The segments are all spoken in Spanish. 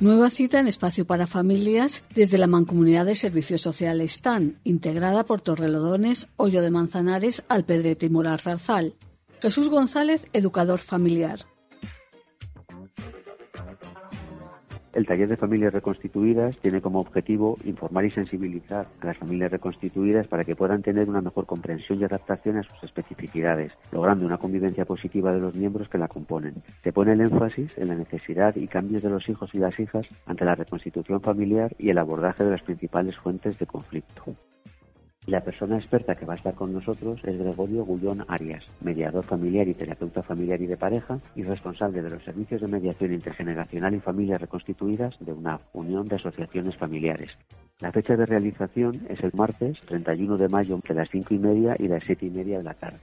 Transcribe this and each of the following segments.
Nueva cita en espacio para familias desde la Mancomunidad de Servicios Sociales TAN, integrada por Torrelodones, Hoyo de Manzanares, Alpedrete y Morar Zarzal. Jesús González, educador familiar. El taller de familias reconstituidas tiene como objetivo informar y sensibilizar a las familias reconstituidas para que puedan tener una mejor comprensión y adaptación a sus especificidades, logrando una convivencia positiva de los miembros que la componen. Se pone el énfasis en la necesidad y cambios de los hijos y las hijas ante la reconstitución familiar y el abordaje de las principales fuentes de conflicto. La persona experta que va a estar con nosotros es Gregorio Gullón Arias, mediador familiar y terapeuta familiar y de pareja y responsable de los servicios de mediación intergeneracional y familias reconstituidas de una unión de asociaciones familiares. La fecha de realización es el martes 31 de mayo entre las 5 y media y las 7 y media de la tarde.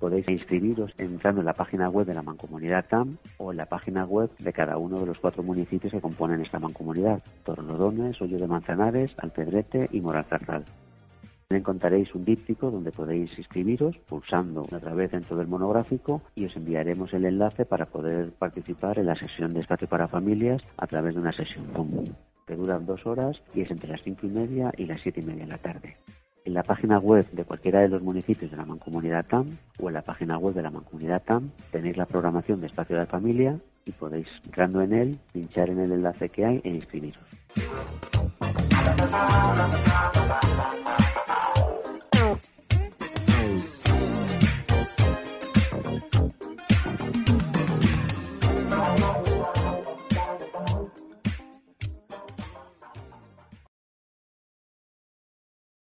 Podéis inscribiros entrando en la página web de la Mancomunidad TAM o en la página web de cada uno de los cuatro municipios que componen esta mancomunidad, Torlodones, Hoyo de Manzanares, Alpedrete y Morazarzal. Encontraréis un díptico donde podéis inscribiros pulsando otra vez dentro del monográfico y os enviaremos el enlace para poder participar en la sesión de espacio para familias a través de una sesión común que dura dos horas y es entre las cinco y media y las siete y media de la tarde. En la página web de cualquiera de los municipios de la Mancomunidad TAM o en la página web de la Mancomunidad TAM tenéis la programación de espacio de familia y podéis, entrando en él, pinchar en el enlace que hay e inscribiros.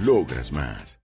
Logras más.